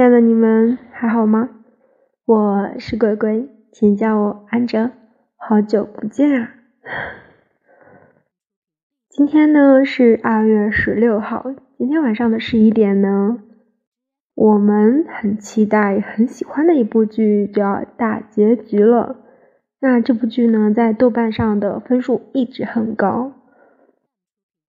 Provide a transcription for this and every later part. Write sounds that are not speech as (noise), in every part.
亲爱的你们还好吗？我是鬼鬼，请叫我安哲。好久不见啊！(laughs) 今天呢是二月十六号，今天晚上的十一点呢，我们很期待、很喜欢的一部剧就要大结局了。那这部剧呢，在豆瓣上的分数一直很高。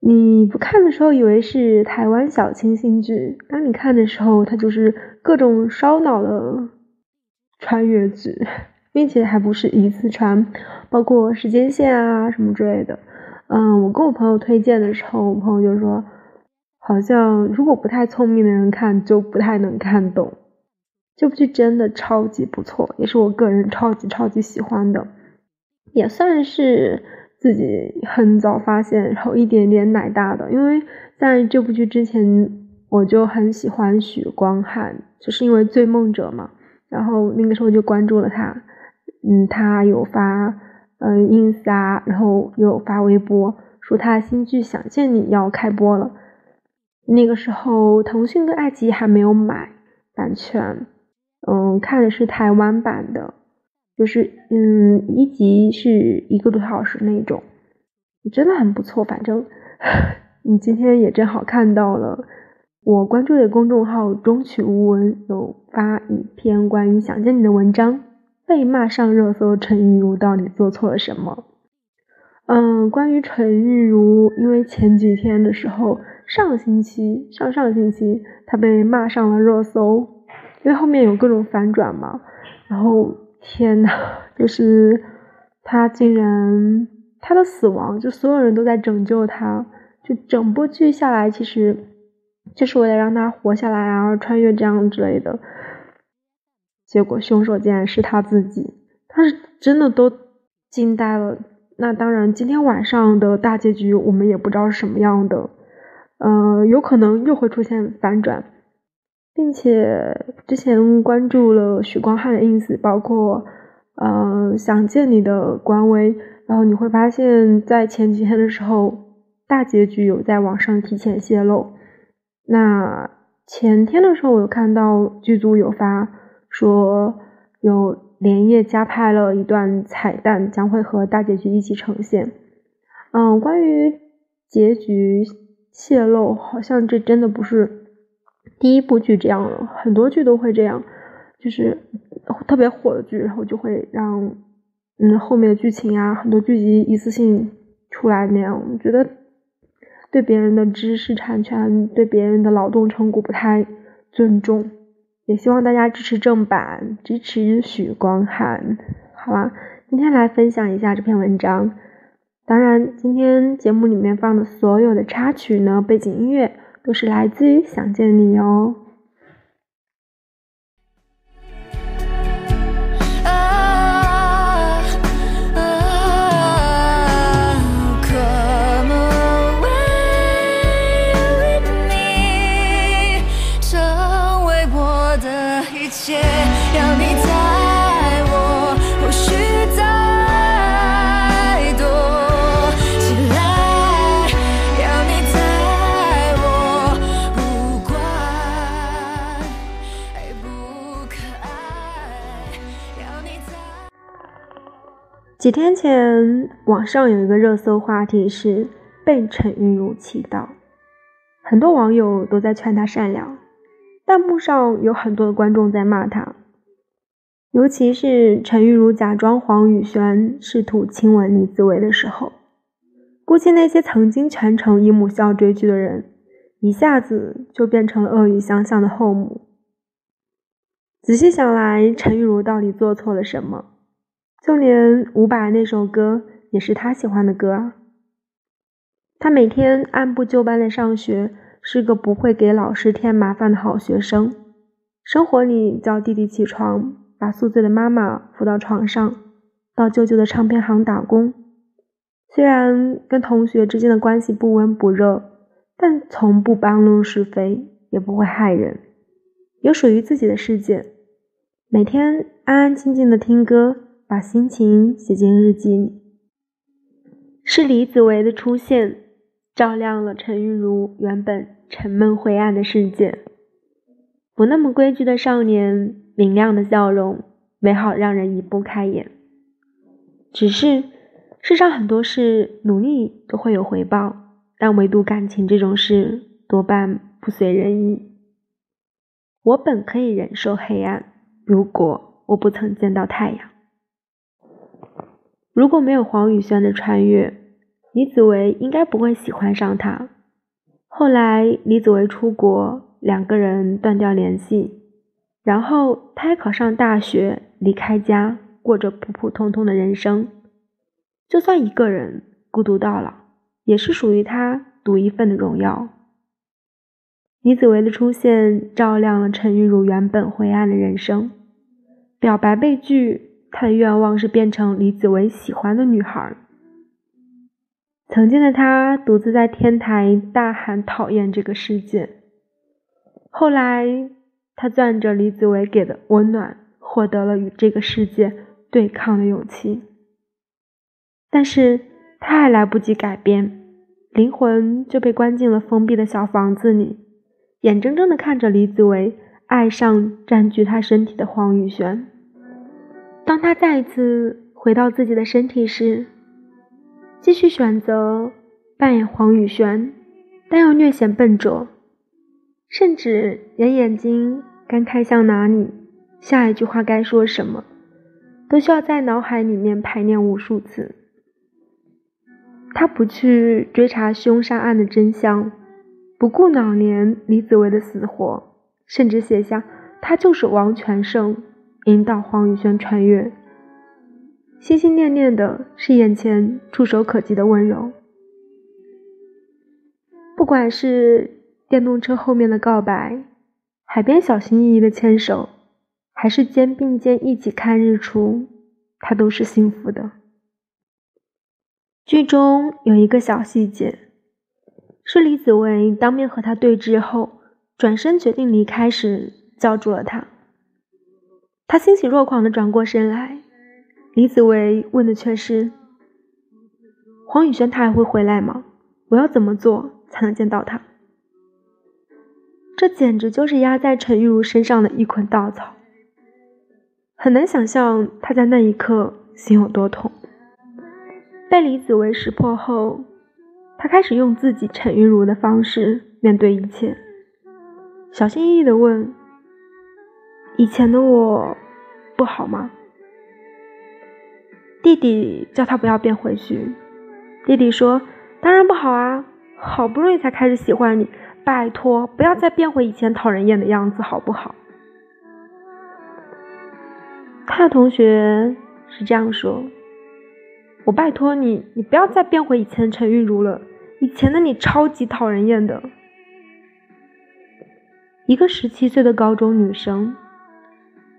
你不看的时候以为是台湾小清新剧，当你看的时候，它就是各种烧脑的穿越剧，并且还不是一次穿，包括时间线啊什么之类的。嗯，我跟我朋友推荐的时候，我朋友就说，好像如果不太聪明的人看就不太能看懂。这部剧真的超级不错，也是我个人超级超级喜欢的，也算是。自己很早发现，然后一点点奶大的。因为在这部剧之前，我就很喜欢许光汉，就是因为《醉梦者》嘛。然后那个时候就关注了他，嗯，他有发嗯 ins 啊，然后有发微博说他新剧《想见你》要开播了。那个时候腾讯跟爱奇艺还没有买版权，嗯，看的是台湾版的。就是嗯，一集是一个多小时那种，真的很不错。反正 (laughs) 你今天也正好看到了，我关注的公众号中曲无闻有发一篇关于想见你的文章，被骂上热搜，陈玉如到底做错了什么？嗯，关于陈玉如，因为前几天的时候，上星期、上上星期，她被骂上了热搜，因为后面有各种反转嘛，然后。天呐，就是他竟然他的死亡，就所有人都在拯救他，就整部剧下来，其实就是为了让他活下来啊，穿越这样之类的。结果凶手竟然是他自己，他是真的都惊呆了。那当然，今天晚上的大结局我们也不知道是什么样的，呃，有可能又会出现反转。并且之前关注了许光汉的 ins，包括呃想见你的官微，然后你会发现在前几天的时候，大结局有在网上提前泄露。那前天的时候，我有看到剧组有发说有连夜加拍了一段彩蛋，将会和大结局一起呈现。嗯，关于结局泄露，好像这真的不是。第一部剧这样了，很多剧都会这样，就是特别火的剧，然后就会让嗯后面的剧情啊，很多剧集一次性出来那样，我觉得对别人的知识产权、对别人的劳动成果不太尊重。也希望大家支持正版，支持许光汉，好吧？今天来分享一下这篇文章。当然，今天节目里面放的所有的插曲呢，背景音乐。都是来自于想见你哦。网上有一个热搜话题是被陈玉如气到，很多网友都在劝他善良，弹幕上有很多的观众在骂他，尤其是陈玉如假装黄宇轩试图亲吻李子维的时候，估计那些曾经全程以母校追剧的人，一下子就变成了恶语相向的后母。仔细想来，陈玉如到底做错了什么？就连伍佰那首歌也是他喜欢的歌。他每天按部就班的上学，是个不会给老师添麻烦的好学生。生活里叫弟弟起床，把宿醉的妈妈扶到床上，到舅舅的唱片行打工。虽然跟同学之间的关系不温不热，但从不搬弄是非，也不会害人，有属于自己的世界。每天安安静静的听歌。把心情写进日记里，是李子维的出现，照亮了陈玉如原本沉闷灰暗的世界。不那么规矩的少年，明亮的笑容，美好让人移不开眼。只是世上很多事，努力都会有回报，但唯独感情这种事，多半不随人意。我本可以忍受黑暗，如果我不曾见到太阳。如果没有黄宇轩的穿越，李子维应该不会喜欢上他。后来李子维出国，两个人断掉联系，然后他也考上大学，离开家，过着普普通通的人生。就算一个人孤独到老，也是属于他独一份的荣耀。李子维的出现，照亮了陈玉茹原本灰暗的人生。表白被拒，他的愿望是变成李子维喜欢的女孩。曾经的他独自在天台大喊讨厌这个世界。后来，他攥着李子维给的温暖，获得了与这个世界对抗的勇气。但是，他还来不及改变，灵魂就被关进了封闭的小房子里，眼睁睁地看着李子维爱上占据他身体的黄宇轩。当他再一次回到自己的身体时，继续选择扮演黄宇轩，但又略显笨拙，甚至连眼睛该看向哪里，下一句话该说什么，都需要在脑海里面排练无数次。他不去追查凶杀案的真相，不顾老年李子维的死活，甚至写下“他就是王全胜”，引导黄宇轩穿越。心心念念的是眼前触手可及的温柔，不管是电动车后面的告白，海边小心翼翼的牵手，还是肩并肩一起看日出，他都是幸福的。剧中有一个小细节，是李子维当面和他对峙后，转身决定离开时叫住了他。他欣喜若狂的转过身来。李子维问的却是：“黄宇轩他还会回来吗？我要怎么做才能见到他？”这简直就是压在陈玉茹身上的一捆稻草。很难想象他在那一刻心有多痛。被李子维识破后，他开始用自己陈玉茹的方式面对一切，小心翼翼的问：“以前的我不好吗？”弟弟叫他不要变回去。弟弟说：“当然不好啊，好不容易才开始喜欢你，拜托不要再变回以前讨人厌的样子，好不好？”他的同学是这样说：“我拜托你，你不要再变回以前陈玉茹了，以前的你超级讨人厌的。”一个十七岁的高中女生，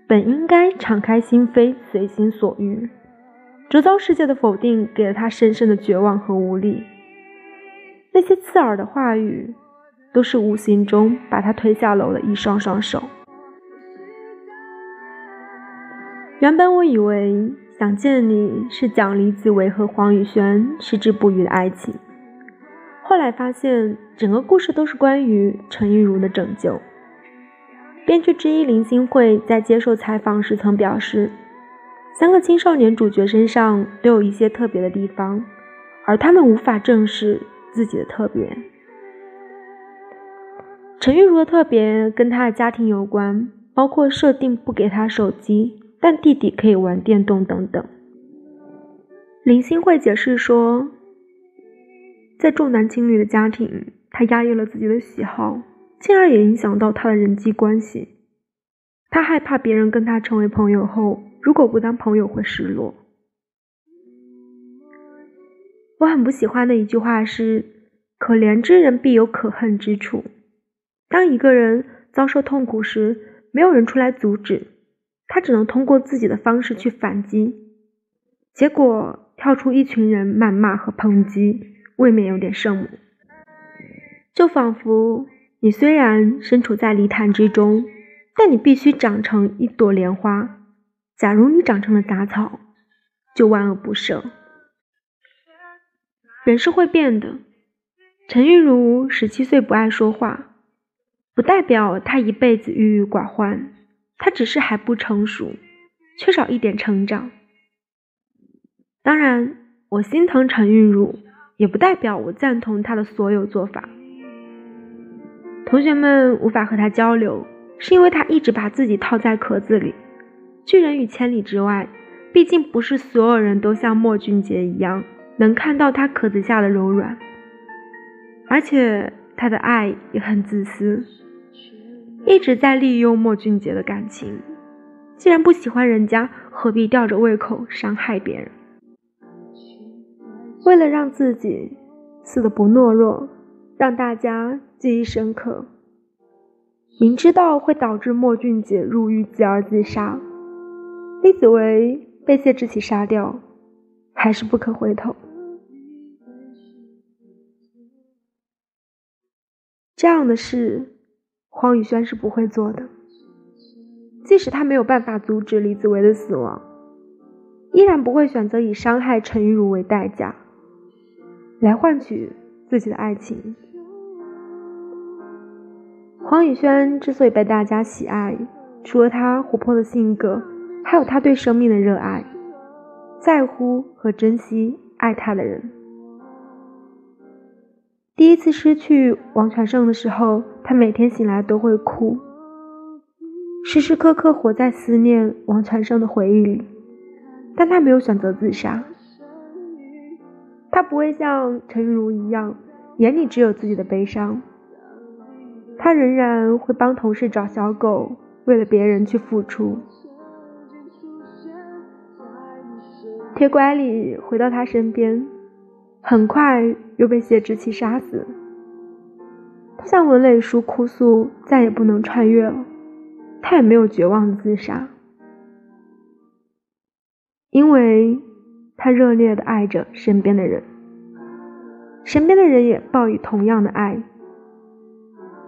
本应该敞开心扉，随心所欲。周遭世界的否定给了他深深的绝望和无力，那些刺耳的话语都是无形中把他推下楼的一双双手。原本我以为想见你是讲李子维和黄宇轩矢志不渝的爱情，后来发现整个故事都是关于陈玉茹的拯救。编剧之一林心慧在接受采访时曾表示。三个青少年主角身上都有一些特别的地方，而他们无法正视自己的特别。陈玉茹的特别跟她的家庭有关，包括设定不给她手机，但弟弟可以玩电动等等。林心慧解释说，在重男轻女的家庭，她压抑了自己的喜好，进而也影响到她的人际关系。她害怕别人跟她成为朋友后。如果不当朋友会失落。我很不喜欢的一句话是：“可怜之人必有可恨之处。”当一个人遭受痛苦时，没有人出来阻止，他只能通过自己的方式去反击，结果跳出一群人谩骂和抨击，未免有点圣母。就仿佛你虽然身处在泥潭之中，但你必须长成一朵莲花。假如你长成了杂草，就万恶不赦。人是会变的。陈玉茹十七岁不爱说话，不代表他一辈子郁郁寡欢，他只是还不成熟，缺少一点成长。当然，我心疼陈韵如，也不代表我赞同他的所有做法。同学们无法和他交流，是因为他一直把自己套在壳子里，拒人于千里之外。毕竟不是所有人都像莫俊杰一样能看到他壳子下的柔软，而且他的爱也很自私，一直在利用莫俊杰的感情。既然不喜欢人家，何必吊着胃口伤害别人？为了让自己死的不懦弱，让大家记忆深刻，明知道会导致莫俊杰入狱继而自杀，李子维。被谢之奇杀掉，还是不肯回头。这样的事，黄宇轩是不会做的。即使他没有办法阻止李子维的死亡，依然不会选择以伤害陈玉茹为代价，来换取自己的爱情。黄宇轩之所以被大家喜爱，除了他活泼的性格。还有他对生命的热爱，在乎和珍惜爱他的人。第一次失去王全胜的时候，他每天醒来都会哭，时时刻刻活在思念王全胜的回忆里。但他没有选择自杀，他不会像陈玉如一样，眼里只有自己的悲伤。他仍然会帮同事找小狗，为了别人去付出。铁拐李回到他身边，很快又被谢之奇杀死。他向文磊叔哭诉，再也不能穿越了。他也没有绝望自杀，因为他热烈的爱着身边的人，身边的人也报以同样的爱。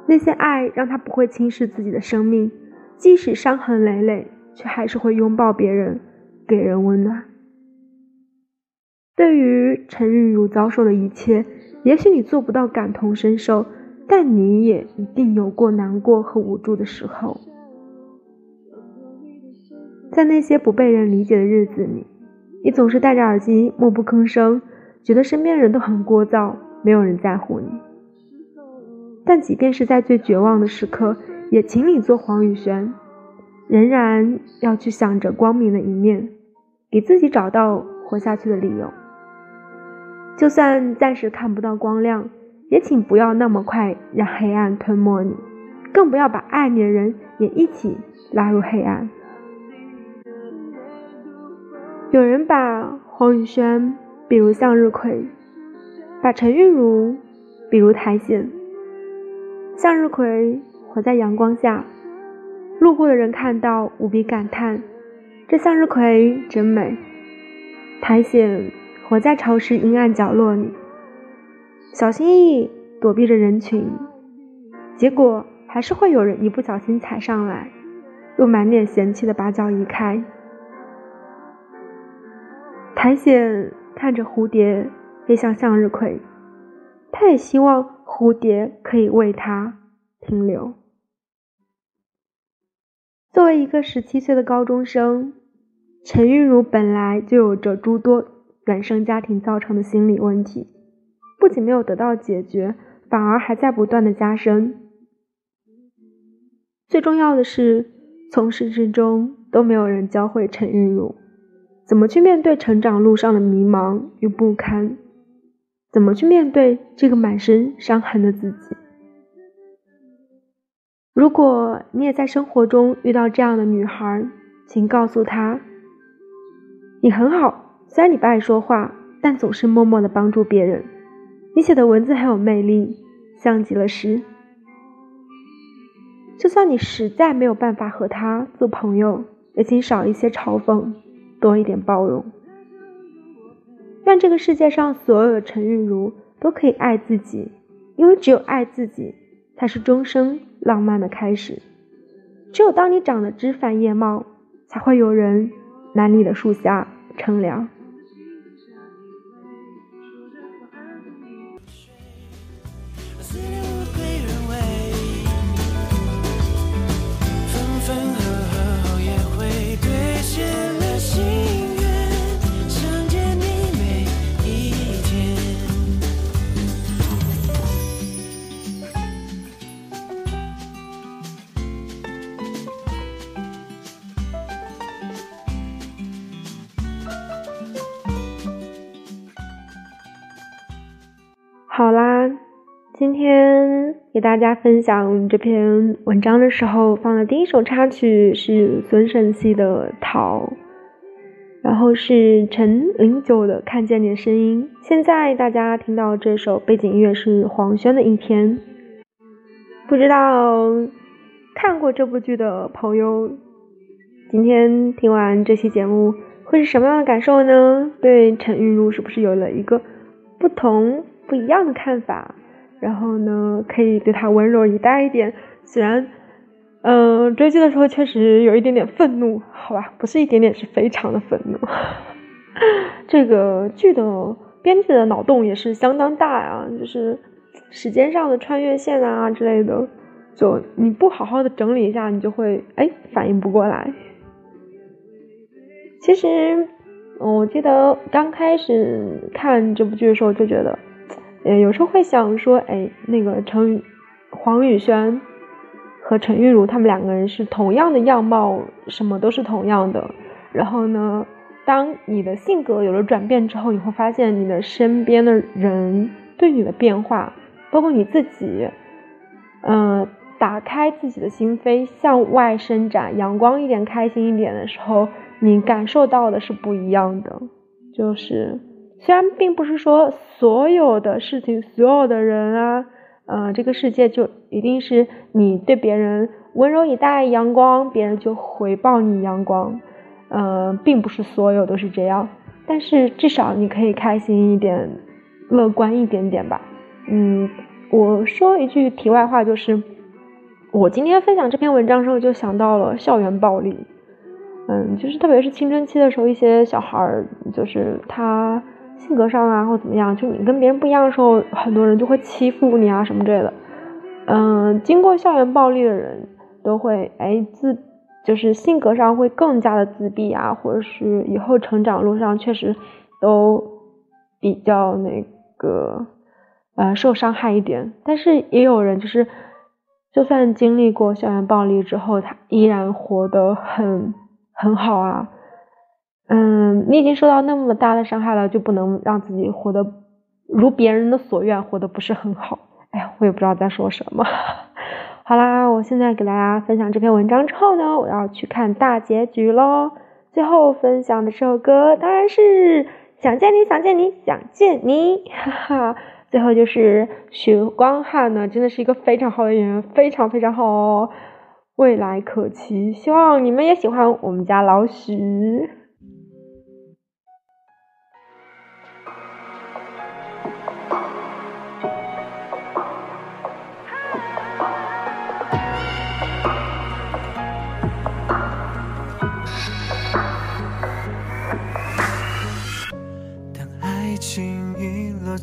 那些爱让他不会轻视自己的生命，即使伤痕累累，却还是会拥抱别人，给人温暖。对于陈玉如遭受的一切，也许你做不到感同身受，但你也一定有过难过和无助的时候。在那些不被人理解的日子里，你总是戴着耳机默不吭声，觉得身边人都很聒噪，没有人在乎你。但即便是在最绝望的时刻，也请你做黄宇轩，仍然要去想着光明的一面，给自己找到活下去的理由。就算暂时看不到光亮，也请不要那么快让黑暗吞没你，更不要把爱你的人也一起拉入黑暗。有人把黄宇轩比如向日葵，把陈韵如比如苔藓。向日葵活在阳光下，路过的人看到无比感叹：这向日葵真美。苔藓。活在潮湿阴暗角落里，小心翼翼躲避着人群，结果还是会有人一不小心踩上来，又满脸嫌弃的把脚移开。苔藓看着蝴蝶飞向向日葵，他也希望蝴蝶可以为他停留。作为一个十七岁的高中生，陈玉茹本来就有着诸多。原生家庭造成的心理问题，不仅没有得到解决，反而还在不断的加深。最重要的是，从始至终都没有人教会陈玉茹怎么去面对成长路上的迷茫与不堪，怎么去面对这个满身伤痕的自己。如果你也在生活中遇到这样的女孩，请告诉她，你很好。虽然你不爱说话，但总是默默的帮助别人。你写的文字很有魅力，像极了诗。就算你实在没有办法和他做朋友，也请少一些嘲讽，多一点包容。愿这个世界上所有的陈玉如都可以爱自己，因为只有爱自己，才是终生浪漫的开始。只有当你长得枝繁叶茂，才会有人来你的树下乘凉。好啦，今天给大家分享这篇文章的时候放的第一首插曲是孙盛希的《逃》，然后是陈零九的《看见你的声音》。现在大家听到这首背景音乐是黄轩的一天。不知道看过这部剧的朋友，今天听完这期节目会是什么样的感受呢？对陈韵如是不是有了一个不同？不一样的看法，然后呢，可以对他温柔以待一点。虽然，嗯，追剧的时候确实有一点点愤怒，好吧，不是一点点，是非常的愤怒。(laughs) 这个剧的编剧的脑洞也是相当大呀，就是时间上的穿越线啊之类的，就你不好好的整理一下，你就会哎反应不过来。其实，我记得刚开始看这部剧的时候就觉得。呃，有时候会想说，哎，那个陈黄宇轩和陈玉茹他们两个人是同样的样貌，什么都是同样的。然后呢，当你的性格有了转变之后，你会发现你的身边的人对你的变化，包括你自己，嗯，打开自己的心扉，向外伸展，阳光一点，开心一点的时候，你感受到的是不一样的，就是。虽然并不是说所有的事情、所有的人啊，呃，这个世界就一定是你对别人温柔以待、阳光，别人就回报你阳光，呃，并不是所有都是这样。但是至少你可以开心一点、乐观一点点吧。嗯，我说一句题外话，就是我今天分享这篇文章的时候，就想到了校园暴力。嗯，就是特别是青春期的时候，一些小孩儿，就是他。性格上啊，或怎么样，就你跟别人不一样的时候，很多人就会欺负你啊，什么之类的。嗯，经过校园暴力的人都会，哎，自就是性格上会更加的自闭啊，或者是以后成长路上确实都比较那个呃受伤害一点。但是也有人就是，就算经历过校园暴力之后，他依然活得很很好啊。嗯，你已经受到那么大的伤害了，就不能让自己活得如别人的所愿，活得不是很好。哎呀，我也不知道在说什么。(laughs) 好啦，我现在给大家分享这篇文章之后呢，我要去看大结局喽。最后分享的这首歌当然是《想见你想见你想见你》，哈哈。最后就是许光汉呢，真的是一个非常好的演员，非常非常好哦，未来可期。希望你们也喜欢我们家老许。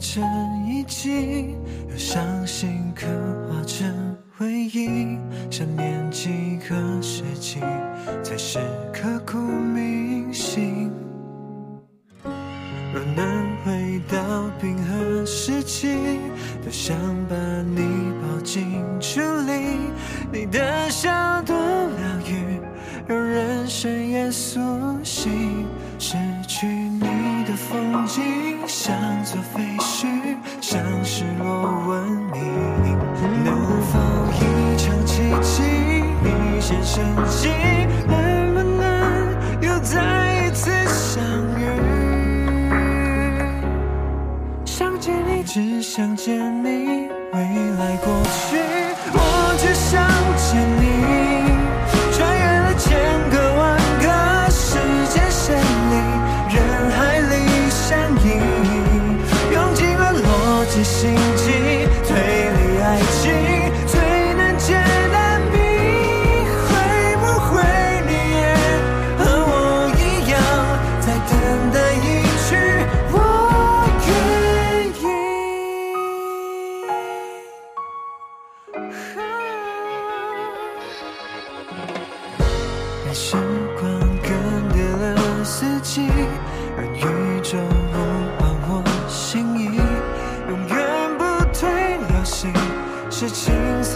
成遗迹，用伤心刻画成回忆。想念几个世纪，才是刻骨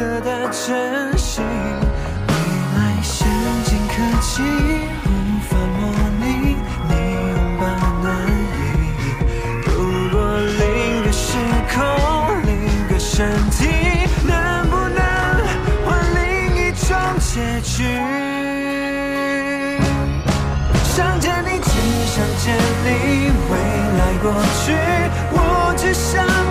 得的真心未来先进科技无法模拟你拥抱暖意如果另个时空另个身体能不能换另一种结局想见你只想见你未来过去我只想